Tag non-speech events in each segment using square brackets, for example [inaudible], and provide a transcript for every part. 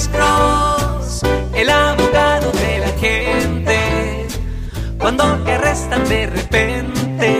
Alex Cross, el abogado de la gente. Cuando te arrestan de repente,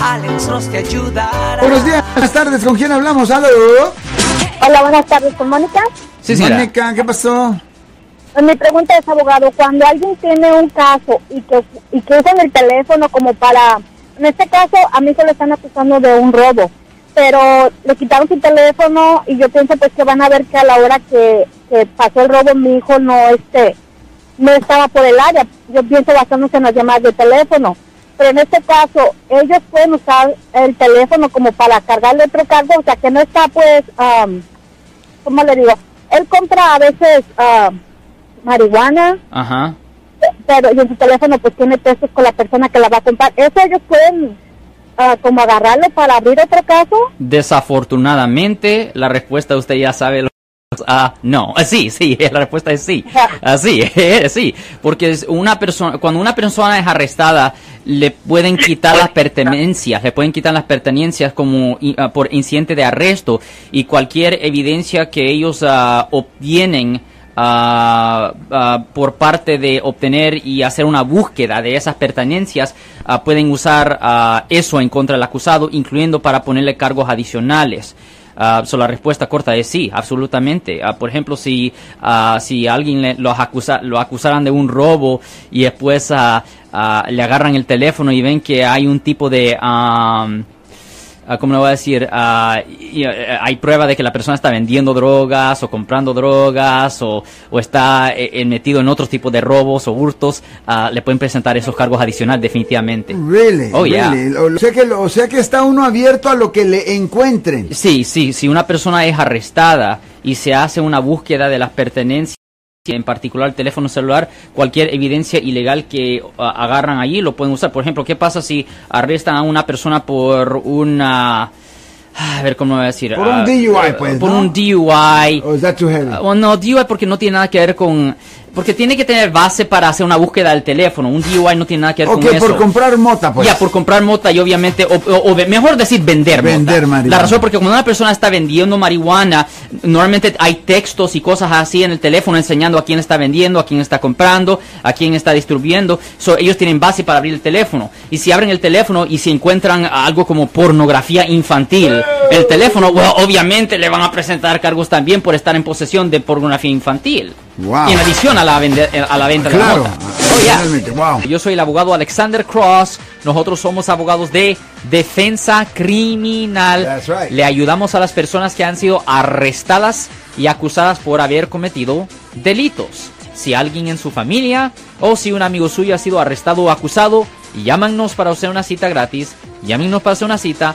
Alex Cross te ayudará. Buenos días, buenas tardes. ¿Con quién hablamos? ¿Aló? Hola, buenas tardes, ¿con Mónica? Sí, señora. Mónica, ¿qué pasó? Pues Mi pregunta es, abogado, cuando alguien tiene un caso y que, y que usan el teléfono como para... En este caso, a mí se le están acusando de un robo, pero le quitaron su teléfono y yo pienso pues que van a ver que a la hora que, que pasó el robo mi hijo no este no estaba por el área. Yo pienso basándose en las llamadas de teléfono. Pero en este caso, ellos pueden usar el teléfono como para cargarle otro cargo, o sea, que no está pues... am, ¿cómo le digo? Él compra a veces ah, marihuana, Ajá. pero y en su teléfono pues tiene textos con la persona que la va a comprar. ¿Eso ellos pueden ah, como agarrarlo para abrir otro caso? Desafortunadamente, la respuesta usted ya sabe. Lo... Ah, no, Ah, sí, sí, [laughs] la respuesta es sí. Así, [laughs] sí, porque una persona, cuando una persona es arrestada, le pueden quitar las pertenencias, le pueden quitar las pertenencias como ah, por incidente de arresto y cualquier evidencia que ellos ah, obtienen ah, por parte de obtener y hacer una búsqueda de esas pertenencias, ah, pueden usar eso en contra del acusado, incluyendo para ponerle cargos adicionales. So, la respuesta corta es sí, absolutamente. Por ejemplo, si, ah, si alguien le, los acusa, lo acusaran de un robo y después le agarran el teléfono y ven que hay un tipo de... ah, ¿Cómo le voy a decir? Ah, eh, hay prueba de que la persona está vendiendo drogas o comprando drogas o, o está eh, eh, metido en otros tipos de robos o hurtos. ah, le pueden presentar esos cargos adicionales definitivamente. Really, Oh, yeah. really. O, sea que, lo- o sea que está uno abierto a lo que le encuentren. Sí, sí, si una persona es arrestada y se hace una búsqueda de las pertenencias, en particular el teléfono celular, cualquier evidencia ilegal que ah, agarran allí lo pueden usar. Por ejemplo, ¿qué pasa si arrestan a una persona por una... A ver, ¿cómo voy a decir? Por un Ah, DUI, eh, pues, Por ¿no? un DUI. ¿O is that too heavy? Ah, bueno, no, DUI porque no tiene nada que ver con... Porque tiene que tener base para hacer una búsqueda del teléfono. Un DUI no tiene nada que ver con eso. por comprar mota, pues. Ya, por comprar mota y obviamente, o, o- o ve- mejor decir vender mota. Vender marihuana. La razón porque cuando una persona está vendiendo marihuana, normalmente hay textos y cosas así en el teléfono enseñando a quién está vendiendo, a quién está comprando, a quién está distribuyendo. So, ellos tienen base para abrir el teléfono. Y si abren el teléfono y si encuentran algo como pornografía infantil, el teléfono, well, obviamente le van a presentar cargos también por estar en posesión de pornografía infantil. Wow. Y en adición a la, vende- a la venta Claro, de la mota. Oh, yeah. wow. Yo soy el abogado Alexander Cross. Nosotros somos abogados de defensa criminal. That's right. Le ayudamos a las personas que han sido arrestadas y acusadas por haber cometido delitos. Si alguien en su familia o si un amigo suyo ha sido arrestado o acusado, llámanos para hacer una cita gratis. Llámenos para hacer una cita.